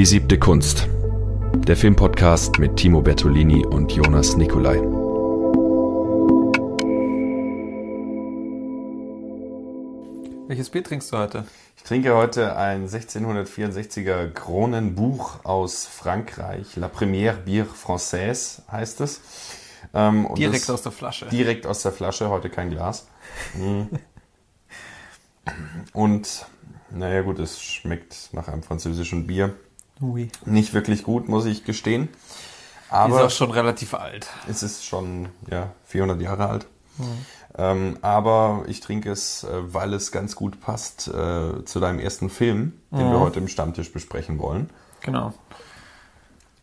Die siebte Kunst. Der Filmpodcast mit Timo Bertolini und Jonas Nicolai. Welches Bier trinkst du heute? Ich trinke heute ein 1664er Kronenbuch aus Frankreich. La Première Bière Française heißt es. Ähm, direkt aus der Flasche. Direkt aus der Flasche, heute kein Glas. Mhm. und naja gut, es schmeckt nach einem französischen Bier. Oui. Nicht wirklich gut, muss ich gestehen. Aber ist auch schon relativ alt. Es ist schon ja, 400 Jahre alt. Mhm. Ähm, aber ich trinke es, äh, weil es ganz gut passt äh, zu deinem ersten Film, den mhm. wir heute im Stammtisch besprechen wollen. Genau.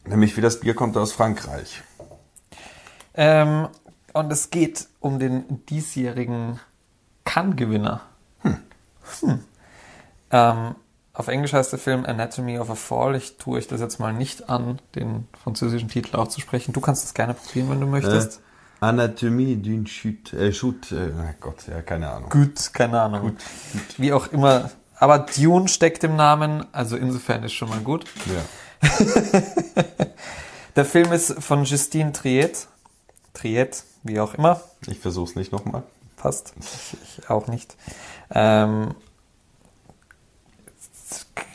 Nämlich wie das Bier kommt aus Frankreich. Ähm, und es geht um den diesjährigen Cannes-Gewinner. Hm. Hm. Ähm, auf Englisch heißt der Film Anatomy of a Fall. Ich tue euch das jetzt mal nicht an, den französischen Titel auszusprechen. Du kannst es gerne probieren, wenn du möchtest. Äh, Anatomie d'une chute. Äh, chute äh, Gott, ja, keine Ahnung. Gut, keine Ahnung. Gut, gut. Wie auch immer. Aber Dune steckt im Namen, also insofern ist schon mal gut. Ja. der Film ist von Justine Triet. Triet, wie auch immer. Ich versuch's nicht nochmal. Passt. Ich, ich auch nicht. Ähm,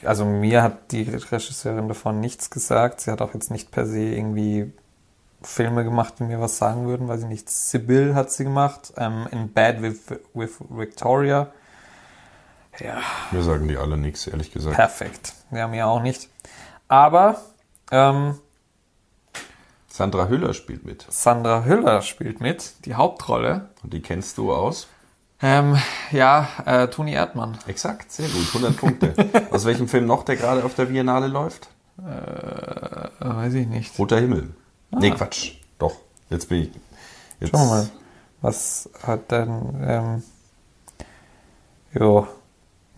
also mir hat die Regisseurin davon nichts gesagt. Sie hat auch jetzt nicht per se irgendwie Filme gemacht, die mir was sagen würden, weil sie nicht. Sibyl hat sie gemacht, ähm, In Bad with, with Victoria. Ja. Mir sagen die alle nichts, ehrlich gesagt. Perfekt. Ja, mir auch nicht. Aber ähm, Sandra Hüller spielt mit. Sandra Hüller spielt mit, die Hauptrolle. Und die kennst du aus? Ähm, ja, äh, Toni Erdmann. Exakt, sehr gut, 100 Punkte. Aus welchem Film noch, der gerade auf der Biennale läuft? Äh, weiß ich nicht. Roter Himmel. Ah. Nee, Quatsch. Doch, jetzt bin ich. Jetzt. Schauen wir mal. Was hat denn. Ähm, jo.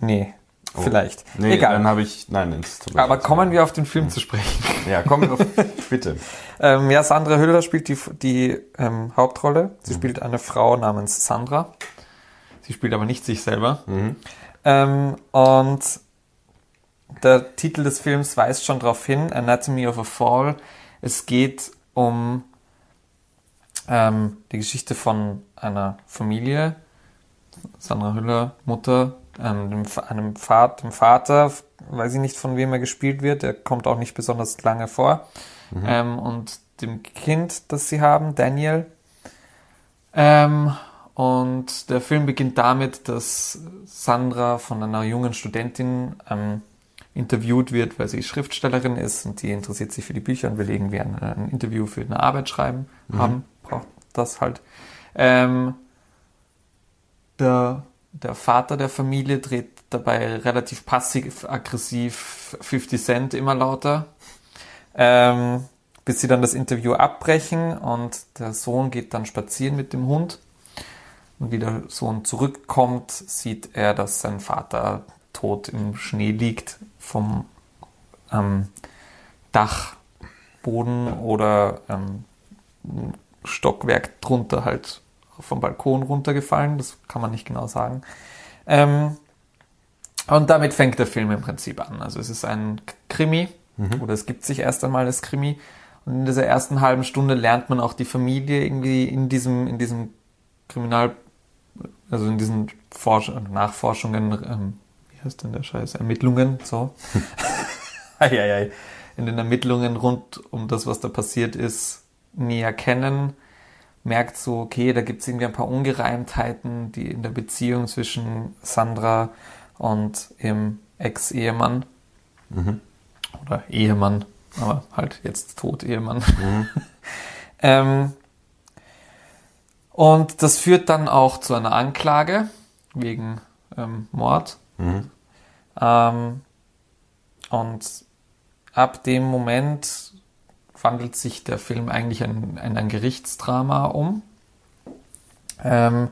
Nee. Oh. Vielleicht. Nee, Egal. Dann habe ich. Nein, Aber kommen wir auf den Film hm. zu sprechen. Ja, kommen wir auf. bitte. ähm, ja, Sandra Hüller spielt die, die ähm, Hauptrolle. Sie mhm. spielt eine Frau namens Sandra. Sie spielt aber nicht sich selber. Mhm. Ähm, und der Titel des Films weist schon darauf hin, Anatomy of a Fall. Es geht um ähm, die Geschichte von einer Familie, Sandra Hüller, Mutter, ähm, dem, einem Vater, dem Vater, weiß ich nicht, von wem er gespielt wird, der kommt auch nicht besonders lange vor, mhm. ähm, und dem Kind, das sie haben, Daniel. Ähm, und der Film beginnt damit, dass Sandra von einer jungen Studentin ähm, interviewt wird, weil sie Schriftstellerin ist und die interessiert sich für die Bücher und will irgendwie ein, ein Interview für eine Arbeit schreiben mhm. haben, braucht das halt. Ähm, der, der Vater der Familie dreht dabei relativ passiv-aggressiv 50 Cent immer lauter, ähm, bis sie dann das Interview abbrechen und der Sohn geht dann spazieren mit dem Hund und wie der Sohn zurückkommt, sieht er, dass sein Vater tot im Schnee liegt vom ähm, Dachboden oder ähm, Stockwerk drunter halt vom Balkon runtergefallen. Das kann man nicht genau sagen. Ähm, und damit fängt der Film im Prinzip an. Also es ist ein Krimi mhm. oder es gibt sich erst einmal als Krimi. Und in dieser ersten halben Stunde lernt man auch die Familie irgendwie in diesem, in diesem Kriminal also in diesen Forsch Nachforschungen, ähm, wie heißt denn der Scheiß, Ermittlungen, so. in den Ermittlungen rund um das, was da passiert ist, näher kennen, merkt so, okay, da gibt es irgendwie ein paar Ungereimtheiten, die in der Beziehung zwischen Sandra und ihrem Ex-Ehemann mhm. oder Ehemann, aber halt jetzt tot Ehemann. Mhm. ähm, und das führt dann auch zu einer Anklage wegen ähm, Mord. Mhm. Ähm, und ab dem Moment wandelt sich der Film eigentlich in, in ein Gerichtsdrama um, ähm,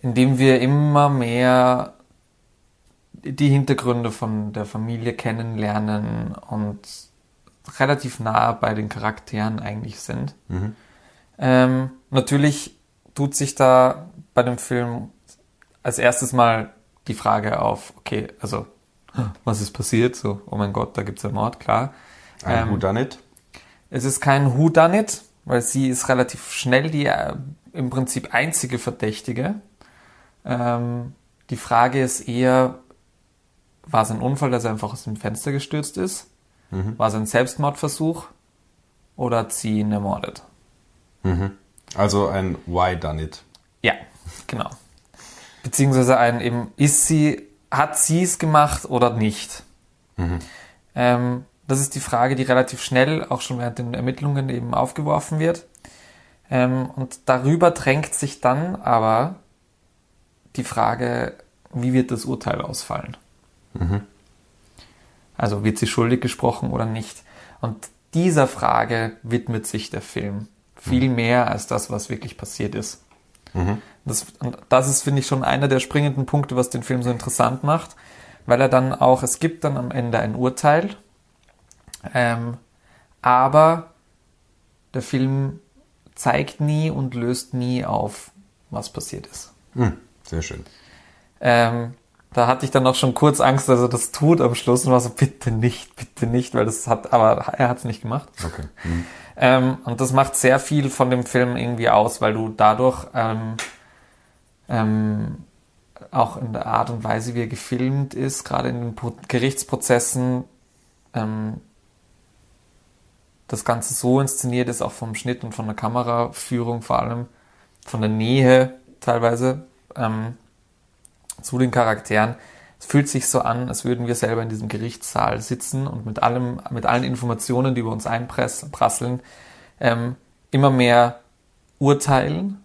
in dem wir immer mehr die Hintergründe von der Familie kennenlernen und relativ nah bei den Charakteren eigentlich sind. Mhm. Ähm, natürlich tut sich da bei dem Film als erstes mal die Frage auf, okay, also was ist passiert? So, oh mein Gott, da gibt's einen Mord, klar. Ein Ähm, Whodunit? Es ist kein Whodunit, weil sie ist relativ schnell die äh, im Prinzip einzige Verdächtige. Ähm, die Frage ist eher, war es ein Unfall, dass er einfach aus dem Fenster gestürzt ist? War es ein Selbstmordversuch? Oder hat sie ihn ermordet? Also ein Why Done It. Ja, genau. Beziehungsweise ein eben, ist sie, hat sie es gemacht oder nicht? Ähm, das ist die Frage, die relativ schnell, auch schon während den Ermittlungen eben aufgeworfen wird. Ähm, und darüber drängt sich dann aber die Frage, wie wird das Urteil ausfallen? Also wird sie schuldig gesprochen oder nicht? Und dieser Frage widmet sich der Film viel mehr als das, was wirklich passiert ist. Das, und das ist, finde ich, schon einer der springenden Punkte, was den Film so interessant macht, weil er dann auch, es gibt dann am Ende ein Urteil, ähm, aber der Film zeigt nie und löst nie auf, was passiert ist. Hm, sehr schön. Ähm, da hatte ich dann auch schon kurz Angst, dass er das tut am Schluss und war so, bitte nicht, bitte nicht, weil das hat, aber er hat es nicht gemacht. Okay. Hm. Ähm, und das macht sehr viel von dem Film irgendwie aus, weil du dadurch ähm, ähm, auch in der Art und Weise, wie er gefilmt ist, gerade in den Pro Gerichtsprozessen, ähm, das Ganze so inszeniert ist, auch vom Schnitt und von der Kameraführung vor allem, von der Nähe teilweise ähm, zu den Charakteren. Es fühlt sich so an, als würden wir selber in diesem Gerichtssaal sitzen und mit allem, mit allen Informationen, die über uns einprasseln, ähm, immer mehr urteilen,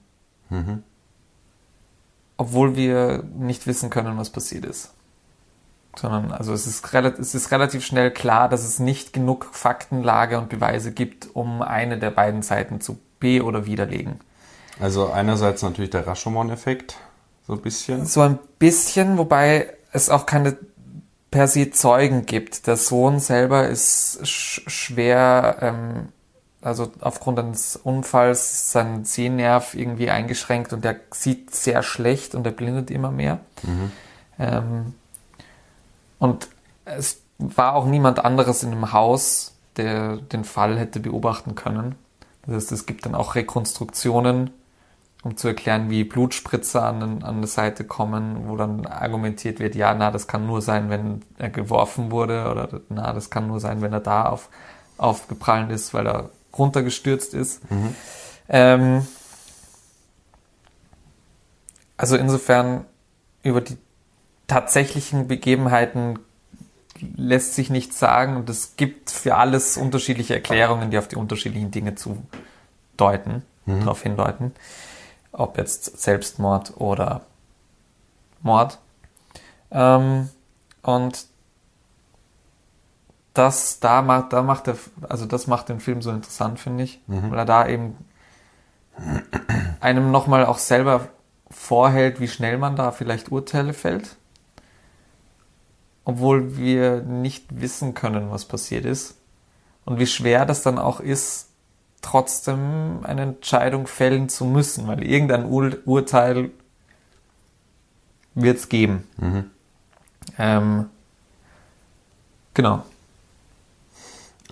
obwohl wir nicht wissen können, was passiert ist. Sondern, also es ist, relativ, es ist relativ schnell klar, dass es nicht genug Faktenlage und Beweise gibt, um eine der beiden Seiten zu be- oder widerlegen. Also einerseits natürlich der Rashomon-Effekt, so ein bisschen. So ein bisschen, wobei es auch keine per se Zeugen gibt. Der Sohn selber ist sch schwer, ähm, also aufgrund eines Unfalls sein Sehnerv irgendwie eingeschränkt und der sieht sehr schlecht und er blindet immer mehr. Ähm, und es war auch niemand anderes in dem Haus, der den Fall hätte beobachten können. Das heißt, es gibt dann auch Rekonstruktionen, um zu erklären, wie Blutspritzer an, an die Seite kommen, wo dann argumentiert wird, ja, na, das kann nur sein, wenn er geworfen wurde oder na, das kann nur sein, wenn er da auf, aufgeprallt ist, weil er runtergestürzt ist. Ähm, also insofern über die tatsächlichen Begebenheiten lässt sich nichts sagen und es gibt für alles unterschiedliche Erklärungen, die auf die unterschiedlichen Dinge zu deuten, darauf hindeuten. Ob jetzt Selbstmord oder Mord. Ähm, und das da macht, da macht der, also das macht den Film so interessant, finde ich, weil er da eben einem nochmal auch selber vorhält, wie schnell man da vielleicht Urteile fällt, obwohl wir nicht wissen können, was passiert ist. Und wie schwer das dann auch ist, trotzdem eine Entscheidung fällen zu müssen, weil irgendein Ur Urteil wird es geben. Ähm, genau.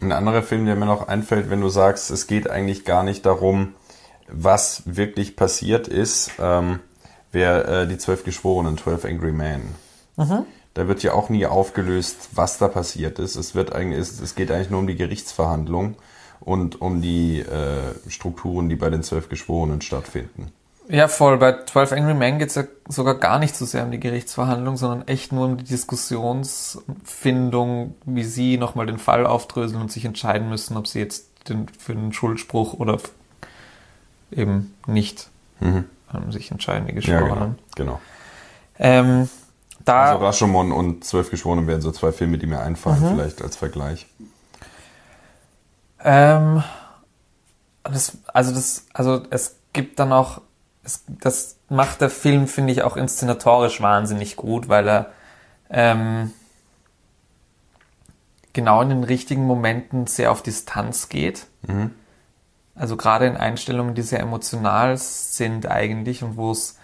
Ein anderer Film, der mir noch einfällt, wenn du sagst, es geht eigentlich gar nicht darum, was wirklich passiert ist, ähm, wäre äh, die Zwölf Geschworenen, 12 Angry Men. Da wird ja auch nie aufgelöst, was da passiert ist. Es, wird eigentlich, es, es geht eigentlich nur um die Gerichtsverhandlung und um die äh, Strukturen, die bei den Zwölf Geschworenen stattfinden. Ja, voll. Bei 12 Angry Men geht es ja sogar gar nicht so sehr um die Gerichtsverhandlung, sondern echt nur um die Diskussionsfindung, wie sie nochmal den Fall aufdröseln und sich entscheiden müssen, ob sie jetzt den, für den Schuldspruch oder eben nicht ähm, sich entscheiden, die Ja, Geschworenen. genau. genau. ähm, da, Also Rashomon und Zwölf Geschworenen wären so zwei Filme, die mir einfallen, vielleicht als Vergleich. Ähm, das, also das, also es gibt dann auch, es, das macht der Film, finde ich, auch inszenatorisch wahnsinnig gut, weil er ähm, genau in den richtigen Momenten sehr auf Distanz geht. Also gerade in Einstellungen, die sehr emotional sind eigentlich und wo es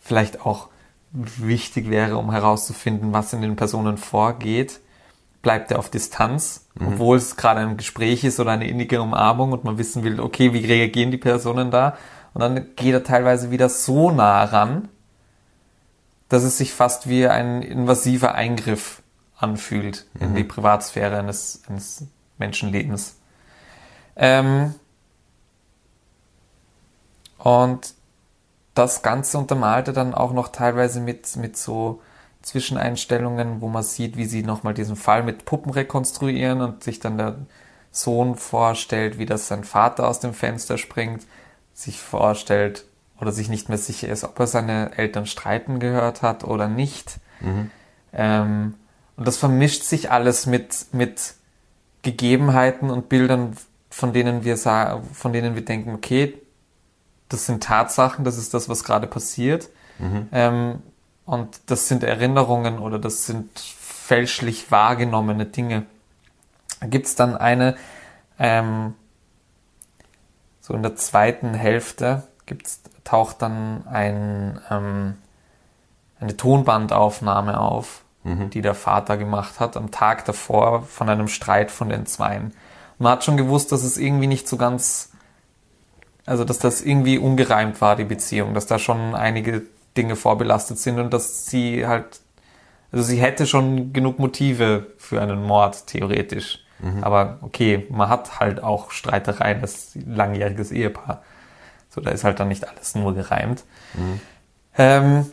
vielleicht auch wichtig wäre, um herauszufinden, was in den Personen vorgeht, bleibt er auf Distanz, obwohl es gerade ein Gespräch ist oder eine innige Umarmung und man wissen will, okay, wie reagieren die Personen da? Und dann geht er teilweise wieder so nah ran, dass es sich fast wie ein invasiver Eingriff anfühlt in die Privatsphäre eines, eines Menschenlebens. Ähm, und das Ganze untermalte dann auch noch teilweise mit, mit so Zwischeneinstellungen, wo man sieht, wie sie nochmal diesen Fall mit Puppen rekonstruieren und sich dann der Sohn vorstellt, wie das sein Vater aus dem Fenster springt, sich vorstellt oder sich nicht mehr sicher ist, ob er seine Eltern streiten gehört hat oder nicht. Ähm, und das vermischt sich alles mit, mit Gegebenheiten und Bildern, von denen wir sagen, von denen wir denken, okay, das sind Tatsachen, das ist das, was gerade passiert. Ähm, und das sind Erinnerungen oder das sind fälschlich wahrgenommene Dinge. Da gibt's dann eine, ähm, so in der zweiten Hälfte gibt's, taucht dann ein, ähm, eine Tonbandaufnahme auf, die der Vater gemacht hat am Tag davor von einem Streit von den Zweien. Man hat schon gewusst, dass es irgendwie nicht so ganz, also dass das irgendwie ungereimt war, die Beziehung, dass da schon einige Dinge vorbelastet sind und dass sie halt, also sie hätte schon genug Motive für einen Mord, theoretisch. Aber okay, man hat halt auch Streitereien, ein langjähriges Ehepaar. So, da ist halt dann nicht alles nur gereimt. Ähm,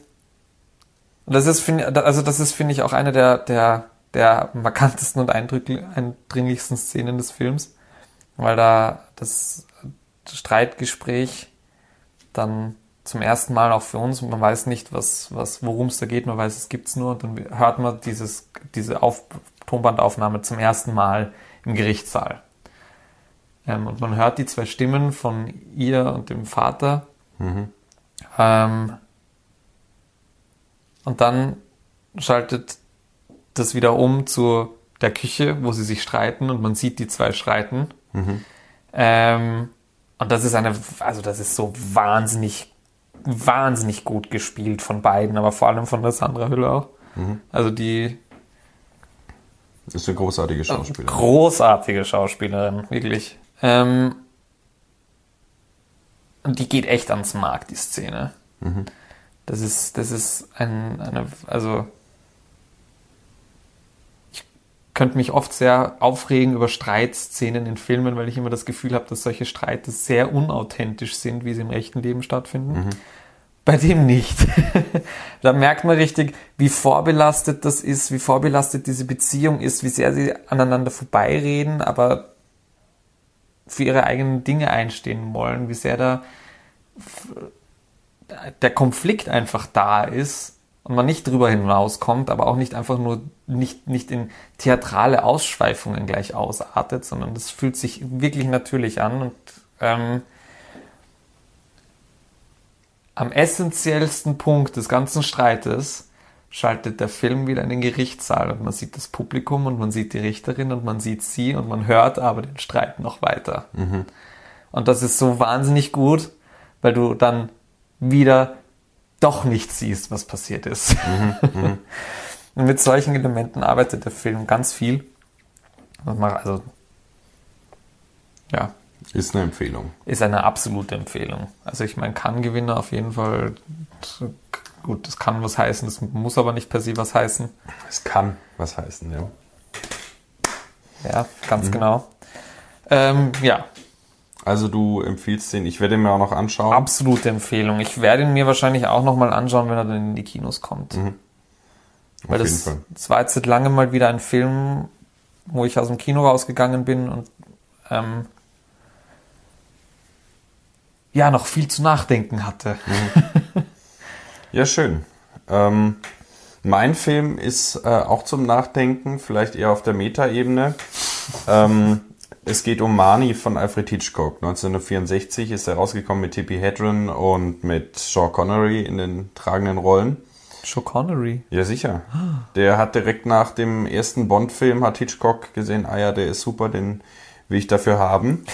und das ist, finde also das ist, finde ich, auch eine der, der, der markantesten und eindringlichsten Szenen des Films, weil da das Streitgespräch dann zum ersten Mal auch für uns, man weiß nicht, was, was, worum es da geht, man weiß, es gibt's nur, und dann hört man dieses, diese Auf, Tonbandaufnahme zum ersten Mal im Gerichtssaal. Ähm, und man hört die zwei Stimmen von ihr und dem Vater. Ähm, und dann schaltet das wieder um zu der Küche, wo sie sich streiten und man sieht die zwei streiten. Ähm, und das ist eine, also das ist so wahnsinnig, wahnsinnig gut gespielt von beiden, aber vor allem von der Sandra Hüller auch. Also die Ist eine großartige Schauspielerin. großartige Schauspielerin, wirklich. Ähm, und die geht echt ans Mark, die Szene. Das ist, das ist ein, eine, also könnte mich oft sehr aufregen über Streitszenen in Filmen, weil ich immer das Gefühl habe, dass solche Streite sehr unauthentisch sind, wie sie im echten Leben stattfinden. Bei dem nicht. da merkt man richtig, wie vorbelastet das ist, wie vorbelastet diese Beziehung ist, wie sehr sie aneinander vorbeireden, aber für ihre eigenen Dinge einstehen wollen, wie sehr da der Konflikt einfach da ist und man nicht drüber hinauskommt, aber auch nicht einfach nur nicht, nicht in theatrale Ausschweifungen gleich ausartet, sondern das fühlt sich wirklich natürlich an und ähm, am essentiellsten Punkt des ganzen Streites schaltet der Film wieder in den Gerichtssaal und man sieht das Publikum und man sieht die Richterin und man sieht sie und man hört aber den Streit noch weiter. Und das ist so wahnsinnig gut, weil du dann wieder doch nicht siehst, was passiert ist. und mit solchen Elementen arbeitet der Film ganz viel. Also, ja, Ist eine Empfehlung. ist eine absolute Empfehlung. Also ich meine, kann Gewinner auf jeden Fall. Gut, das kann was heißen, das muss aber nicht per se was heißen. Es kann was heißen, ja. Ja, ganz genau. Ähm, ja, Also du empfiehlst den, ich werde ihn mir auch noch anschauen. absolute Empfehlung. Ich werde ihn mir wahrscheinlich auch nochmal anschauen, wenn er dann in die Kinos kommt. Weil Auf jeden das, Fall. das war jetzt seit langem mal wieder ein Film, wo ich aus dem Kino rausgegangen bin und ähm, ja, noch viel zu nachdenken hatte. Ja, schön. Ähm, mein Film ist äh, auch zum Nachdenken, vielleicht eher auf der Metaebene. Ähm, es geht um Marnie von Alfred Hitchcock. 1964 ist er rausgekommen mit Tippi Hedren und mit Sean Connery in den tragenden Rollen. Sean Connery. Ja, sicher. Der hat direkt nach dem ersten Bond-Film hat Hitchcock gesehen, ah ja, der ist super, den will ich dafür haben.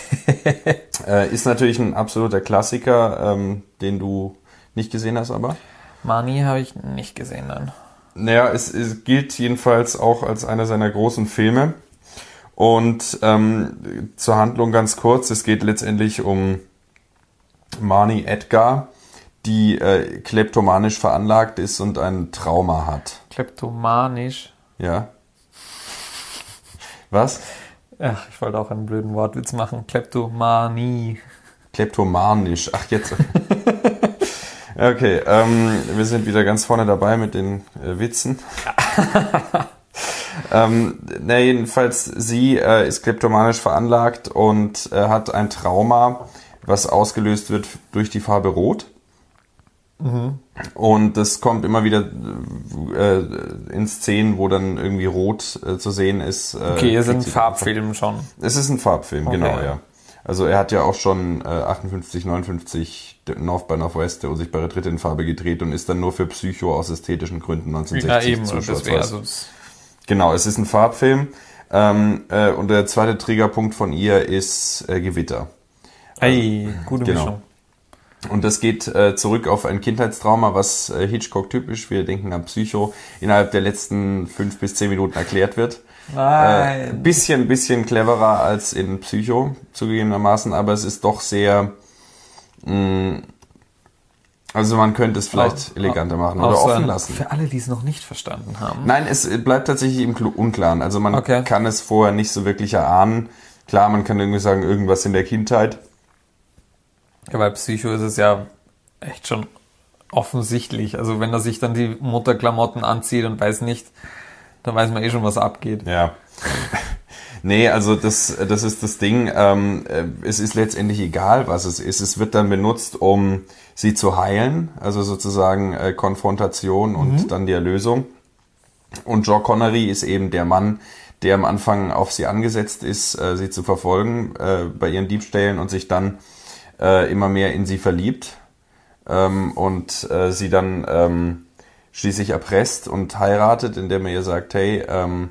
äh, ist natürlich ein absoluter Klassiker, ähm, den du nicht gesehen hast, aber. Mani habe ich nicht gesehen dann. Naja, es, es gilt jedenfalls auch als einer seiner großen Filme. Und ähm, zur Handlung ganz kurz, es geht letztendlich um Marnie Edgar, die äh, kleptomanisch veranlagt ist und ein Trauma hat. Kleptomanisch. Ja. Was? Ach, ich wollte auch einen blöden Wortwitz machen. Kleptomanie. Kleptomanisch. Ach, jetzt. okay, ähm, wir sind wieder ganz vorne dabei mit den äh, Witzen. ähm, na, jedenfalls, sie äh, ist kleptomanisch veranlagt und äh, hat ein Trauma, was ausgelöst wird durch die Farbe Rot. Und das kommt immer wieder äh, in Szenen, wo dann irgendwie Rot äh, zu sehen ist. Äh, Okay, es ist ein Farbfilm schon. Es ist ein Farbfilm, Okay. genau, ja. Also er hat ja auch schon äh, 58, 59 North by Northwest, der unsichtbare Dritte in Farbe gedreht und ist dann nur für Psycho aus ästhetischen Gründen Ja, 1960 eben. zu Und deswegen, also, Genau, es ist ein Farbfilm. Ähm, äh, und der zweite Triggerpunkt von ihr ist äh, Gewitter. Ei, gute Genau. Mischung. Und das geht äh, zurück auf ein Kindheitstrauma, was äh, Hitchcock typisch, wir denken an Psycho, innerhalb der letzten fünf bis zehn Minuten erklärt wird. Äh, Nein. bisschen, bisschen cleverer als in Psycho, zugegebenermaßen, aber es ist doch sehr. Mh, also man könnte es vielleicht Auch- eleganter machen oder offen lassen. Für alle, die es noch nicht verstanden haben. Nein, es bleibt tatsächlich im Unklaren. Also man Okay. kann es vorher nicht so wirklich erahnen. Klar, man kann irgendwie sagen, irgendwas in der Kindheit. Ja, bei Psycho ist es ja echt schon offensichtlich. Also wenn er sich dann die Mutterklamotten anzieht und weiß nicht, dann weiß man eh schon, was abgeht. Ja. Nee, also das, das ist das Ding. Ähm, äh, es ist letztendlich egal, was es ist. Es wird dann benutzt, um sie zu heilen, also sozusagen äh, Konfrontation und dann die Erlösung. Und Joe Connery ist eben der Mann, der am Anfang auf sie angesetzt ist, äh, sie zu verfolgen äh, bei ihren Diebstählen und sich dann äh, immer mehr in sie verliebt ähm, und äh, sie dann ähm, schließlich erpresst und heiratet, indem er ihr sagt, hey, ähm,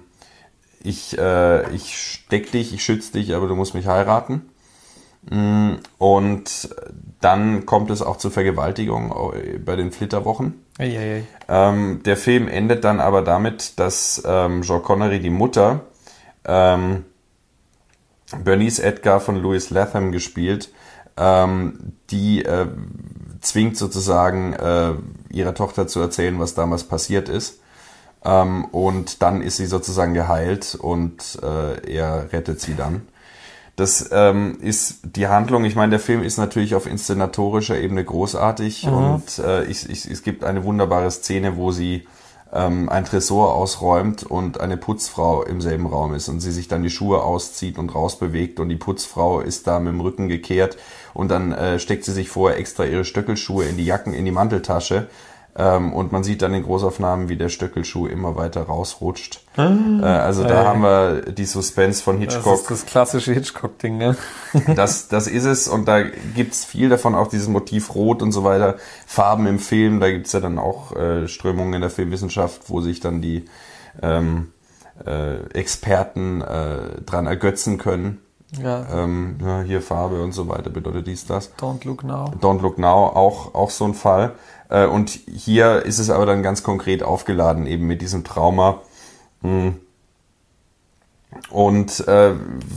ich, äh, ich steck dich, ich schütze dich, aber du musst mich heiraten. Mm, Und dann kommt es auch zur Vergewaltigung bei den Flitterwochen. Ei, ei, ei. Ähm, der Film endet dann aber damit, dass ähm, Joe Connery, die Mutter, ähm, Bernice Edgar von Louis Latham gespielt, ähm, die äh, zwingt sozusagen äh, ihrer Tochter zu erzählen, was damals passiert ist. Ähm, und dann ist sie sozusagen geheilt und äh, er rettet sie dann. Das ähm, ist die Handlung. Ich meine, der Film ist natürlich auf inszenatorischer Ebene großartig und äh, ich, ich, es gibt eine wunderbare Szene, wo sie ähm, ein Tresor ausräumt und eine Putzfrau im selben Raum ist und sie sich dann die Schuhe auszieht und rausbewegt und die Putzfrau ist da mit dem Rücken gekehrt und dann äh, steckt sie sich vorher extra ihre Stöckelschuhe in die Jacken, in die Manteltasche ähm, und man sieht dann in Großaufnahmen, wie der Stöckelschuh immer weiter rausrutscht. Äh, also da Ey. haben wir die Suspense von Das Hitchcock. ist das klassische Hitchcock-Ding, ne? Das, das ist es und da gibt's viel davon, auch dieses Motiv Rot und so weiter, Farben im Film, da gibt's ja dann auch äh, Strömungen in der Filmwissenschaft, wo sich dann die ähm, äh, Experten äh, dran ergötzen können. Ja. Ähm, ja, hier Farbe und so weiter bedeutet dies, das. Don't look now. Don't Look Now auch, auch so ein Fall. Äh, und hier ist es aber dann ganz konkret aufgeladen, eben mit diesem Trauma. Hm. Und äh,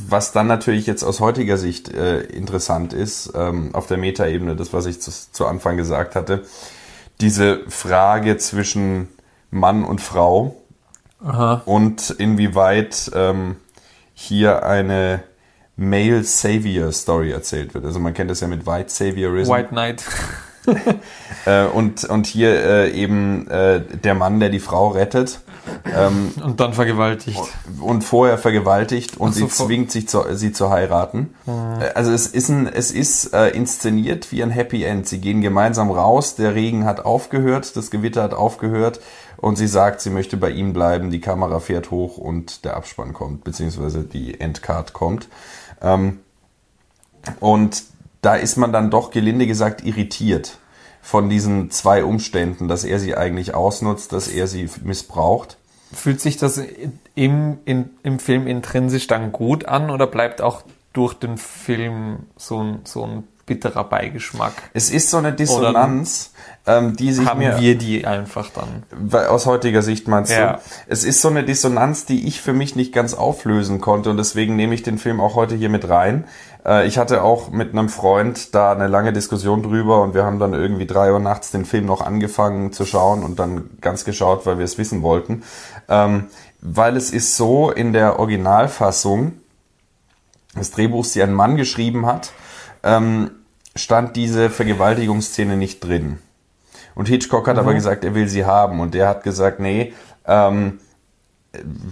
was dann natürlich jetzt aus heutiger Sicht äh, interessant ist, ähm, auf der Metaebene, das, was ich zu, zu Anfang gesagt hatte, diese Frage zwischen Mann und Frau Aha. und inwieweit ähm, hier eine Male Savior Story erzählt wird. Also man kennt das ja mit White Saviorism. White Knight. Äh, und, und hier äh, eben äh, der Mann, der die Frau rettet ähm, Und dann vergewaltigt. und vorher vergewaltigt und so, sie zwingt sich zu, sie zu heiraten. Äh, Also es ist ein, es ist äh, inszeniert wie ein Happy End. Sie gehen gemeinsam raus, der Regen hat aufgehört, das Gewitter hat aufgehört und sie sagt, sie möchte bei ihm bleiben. Die Kamera fährt hoch und der Abspann kommt, beziehungsweise die Endcard kommt. Ähm, und da ist man dann doch gelinde gesagt irritiert von diesen zwei Umständen, dass er sie eigentlich ausnutzt, dass er sie missbraucht. Fühlt sich das im, in, im Film intrinsisch dann gut an oder bleibt auch durch den Film so ein, so ein bitterer Beigeschmack. Es ist so eine Dissonanz, ähm, die sich Haben mir wir die einfach dann. Aus heutiger Sicht meinst Ja. du? Es ist so eine Dissonanz, die ich für mich nicht ganz auflösen konnte und deswegen nehme ich den Film auch heute hier mit rein. Äh, Ich hatte auch mit einem Freund da eine lange Diskussion drüber und wir haben dann irgendwie drei Uhr nachts den Film noch angefangen zu schauen und dann ganz geschaut, weil wir es wissen wollten. Ähm, Weil es ist so in der Originalfassung des Drehbuchs, die ein Mann geschrieben hat, ähm, stand diese Vergewaltigungsszene nicht drin. Und Hitchcock hat aber gesagt, er will sie haben. Und der hat gesagt, nee, ähm,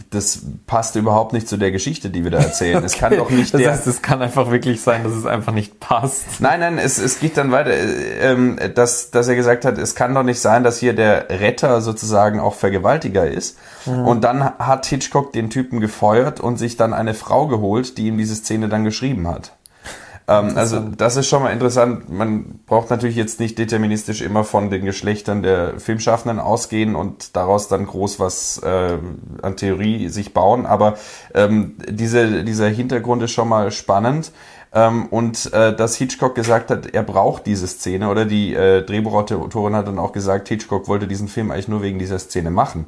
das passt überhaupt nicht zu der Geschichte, die wir da erzählen. Es kann doch nicht Das der. heißt, es kann einfach wirklich sein, dass es einfach nicht passt. Nein, nein, es, es geht dann weiter, äh, ähm, dass, dass er gesagt hat, es kann doch nicht sein, dass hier der Retter sozusagen auch Vergewaltiger ist. Und dann hat Hitchcock den Typen gefeuert und sich dann eine Frau geholt, die ihm diese Szene dann geschrieben hat. Ähm, also das ist schon mal interessant. Man braucht natürlich jetzt nicht deterministisch immer von den Geschlechtern der Filmschaffenden ausgehen und daraus dann groß was äh, an Theorie sich bauen. Aber ähm, diese, dieser Hintergrund ist schon mal spannend. Ähm, und äh, dass Hitchcock gesagt hat, er braucht diese Szene oder die äh, Drehbuchautorin hat dann auch gesagt, Hitchcock wollte diesen Film eigentlich nur wegen dieser Szene machen.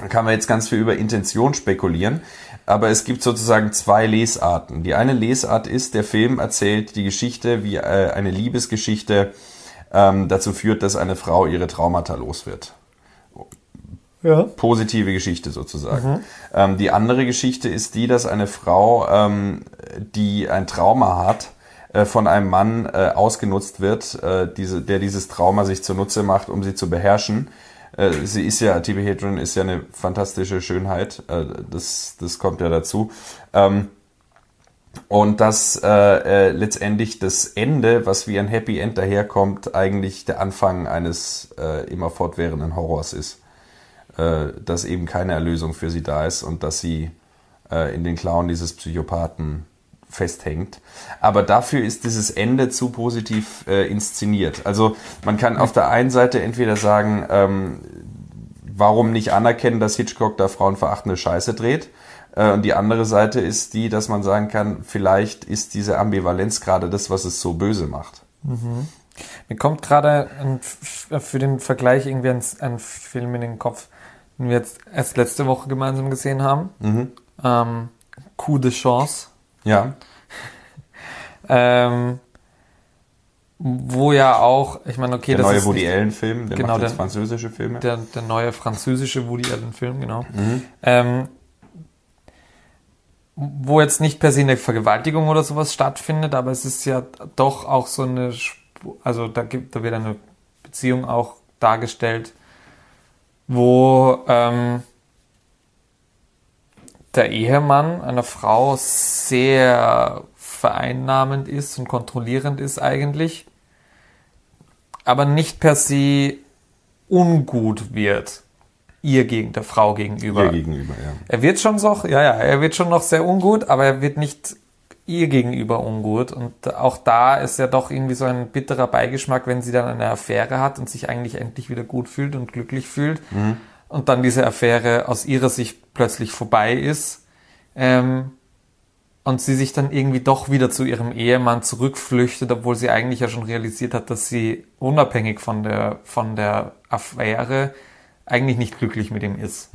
Da kann man jetzt ganz viel über Intention spekulieren, aber es gibt sozusagen zwei Lesarten. Die eine Lesart ist, der Film erzählt die Geschichte, wie äh, eine Liebesgeschichte ähm, dazu führt, dass eine Frau ihre Traumata los wird. Ja. Positive Geschichte sozusagen. Ähm, die andere Geschichte ist die, dass eine Frau, ähm, die ein Trauma hat, äh, von einem Mann äh, ausgenutzt wird, äh, diese, der dieses Trauma sich zunutze macht, um sie zu beherrschen. Äh, sie ist ja, T.B. Hadron ist ja eine fantastische Schönheit, äh, das, das kommt ja dazu. Ähm, und dass äh, äh, letztendlich das Ende, was wie ein Happy End daherkommt, eigentlich der Anfang eines äh, immer fortwährenden Horrors ist. Äh, dass eben keine Erlösung für sie da ist und dass sie äh, in den Klauen dieses Psychopathen festhängt. Aber dafür ist dieses Ende zu positiv äh, inszeniert. Also man kann auf der einen Seite entweder sagen, ähm, warum nicht anerkennen, dass Hitchcock da frauenverachtende Scheiße dreht? Äh, Und die andere Seite ist die, dass man sagen kann, vielleicht ist diese Ambivalenz gerade das, was es so böse macht. Mir kommt gerade für den Vergleich irgendwie ein, ein Film in den Kopf, den wir jetzt erst letzte Woche gemeinsam gesehen haben. Ähm, Coup de Chance. Ja, Ähm, wo ja auch, ich meine, okay, der das neue ist Woody nicht- Allen-Film, der Genau, macht jetzt der- französische Filme. der, der neue französische Woody Allen Film, genau. Ähm, wo jetzt nicht per se eine Vergewaltigung oder sowas stattfindet, aber es ist ja doch auch so eine, also da gibt, da wird eine Beziehung auch dargestellt, wo ähm, der Ehemann einer Frau sehr vereinnahmend ist und kontrollierend ist eigentlich, aber nicht per se ungut wird ihr gegen der Frau gegenüber. Ihr gegenüber, ja. Er wird schon so, ja, ja, er wird schon noch sehr ungut, aber er wird nicht ihr gegenüber ungut. Und auch da ist ja doch irgendwie so ein bitterer Beigeschmack, wenn sie dann eine Affäre hat und sich eigentlich endlich wieder gut fühlt und glücklich fühlt. Und dann diese Affäre aus ihrer Sicht plötzlich vorbei ist. Ähm, und sie sich dann irgendwie doch wieder zu ihrem Ehemann zurückflüchtet, obwohl sie eigentlich ja schon realisiert hat, dass sie unabhängig von der, von der Affäre eigentlich nicht glücklich mit ihm ist.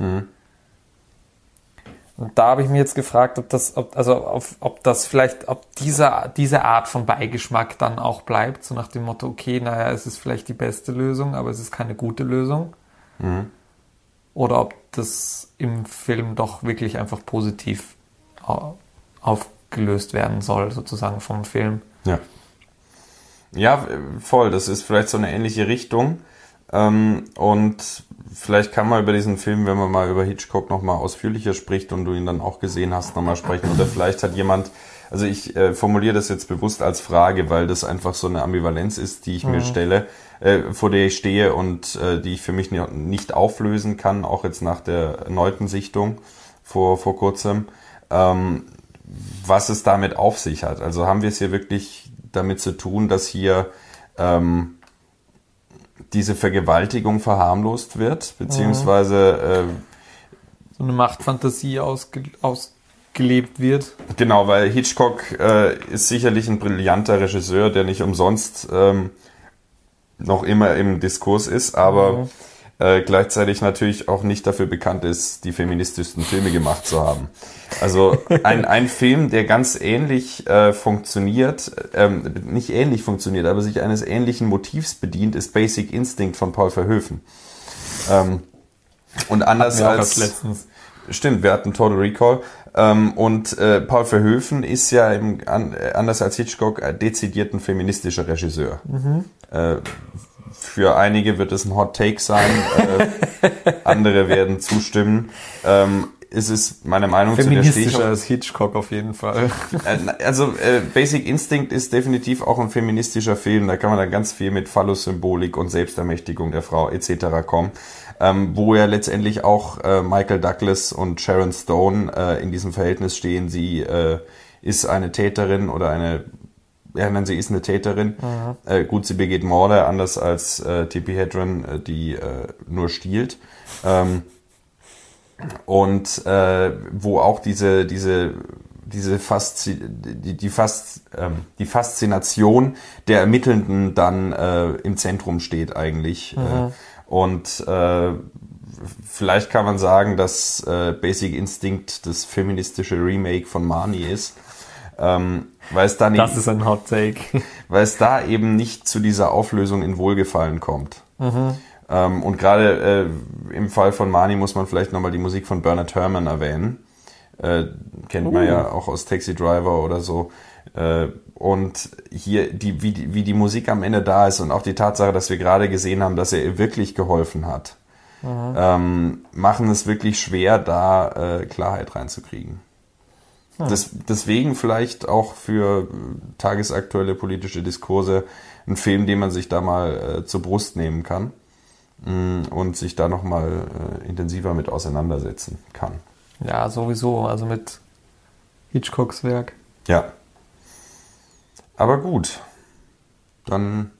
Und da habe ich mir jetzt gefragt, ob das, ob, also auf, ob das vielleicht, ob dieser, diese Art von Beigeschmack dann auch bleibt, so nach dem Motto, okay, naja, es ist vielleicht die beste Lösung, aber es ist keine gute Lösung. Oder ob das im Film doch wirklich einfach positiv au- aufgelöst werden soll, sozusagen vom Film. Ja. Ja, voll. Das ist vielleicht so eine ähnliche Richtung. Ähm, und vielleicht kann man über diesen Film, wenn man mal über Hitchcock nochmal ausführlicher spricht und du ihn dann auch gesehen hast, nochmal sprechen. Oder vielleicht hat jemand, also ich äh, formuliere das jetzt bewusst als Frage, weil das einfach so eine Ambivalenz ist, die ich mir stelle, äh, vor der ich stehe und äh, die ich für mich ni- nicht auflösen kann, auch jetzt nach der erneuten Sichtung vor, vor kurzem. Ähm, was es damit auf sich hat. Also haben wir es hier wirklich damit zu tun, dass hier ähm, diese Vergewaltigung verharmlost wird, beziehungsweise So eine Machtfantasie ausge, gelebt wird. Genau, weil Hitchcock äh, ist sicherlich ein brillanter Regisseur, der nicht umsonst ähm, noch immer im Diskurs ist, aber mhm. äh, gleichzeitig natürlich auch nicht dafür bekannt ist, die feministischsten Filme gemacht zu haben. Also ein, ein Film, der ganz ähnlich äh, funktioniert, ähm, nicht ähnlich funktioniert, aber sich eines ähnlichen Motivs bedient, ist Basic Instinct von Paul Verhoeven. Ähm, und anders als. Stimmt, wir hatten Total Recall. Ähm, und äh, Paul Verhoeven ist ja im, an, anders als Hitchcock dezidiert ein feministischer Regisseur. Mhm. Äh, für einige wird es ein Hot Take sein, äh, andere werden zustimmen. Ähm, es ist meine Meinung zu der Feministischer als Hitchcock auf jeden Fall. Äh, also äh, Basic Instinct ist definitiv auch ein feministischer Film. Da kann man dann ganz viel mit Phallus-Symbolik und Selbstermächtigung der Frau etc. kommen. Ähm, wo ja letztendlich auch äh, Michael Douglas und Sharon Stone äh, in diesem Verhältnis stehen. Sie äh, ist eine Täterin oder eine ja, nein, sie ist eine Täterin. Mhm. Äh, gut, sie begeht Morde, anders als äh, Tippi Hedren, äh, die äh, nur stiehlt. Ähm, und wo auch diese, diese, diese Faszi die, die, Fast, ähm, die Faszination der Ermittelnden dann äh, im Zentrum steht eigentlich. Mhm. Äh, und äh, vielleicht kann man sagen, dass äh, Basic Instinct das feministische Remake von Marnie ist. Ähm, weil es dann das ist ein Hot Take. weil es da eben nicht zu dieser Auflösung in Wohlgefallen kommt. Mhm. Ähm, und gerade äh, im Fall von Mani muss man vielleicht nochmal die Musik von Bernard Herrmann erwähnen. Äh, kennt uh. man ja auch aus Taxi Driver oder so. Äh, und hier, die, wie, die, wie die Musik am Ende da ist und auch die Tatsache, dass wir gerade gesehen haben, dass er ihr wirklich geholfen hat, mhm. ähm, machen es wirklich schwer, da äh, Klarheit reinzukriegen. Hm. Das, deswegen vielleicht auch für tagesaktuelle politische Diskurse ein Film, den man sich da mal äh, zur Brust nehmen kann mh, mm, und sich da nochmal äh, intensiver mit auseinandersetzen kann. Ja, sowieso. Also mit Hitchcocks Werk. Ja. Aber gut. Dann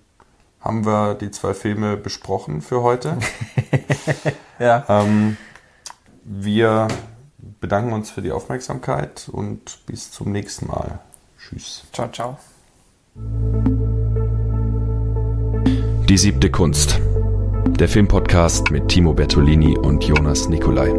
haben wir die zwei Filme besprochen für heute. ja. Ähm, wir bedanken uns für die Aufmerksamkeit und bis zum nächsten Mal. Tschüss. Ciao, ciao. Die siebte Kunst. Der Filmpodcast mit Timo Bertolini und Jonas Nicolai.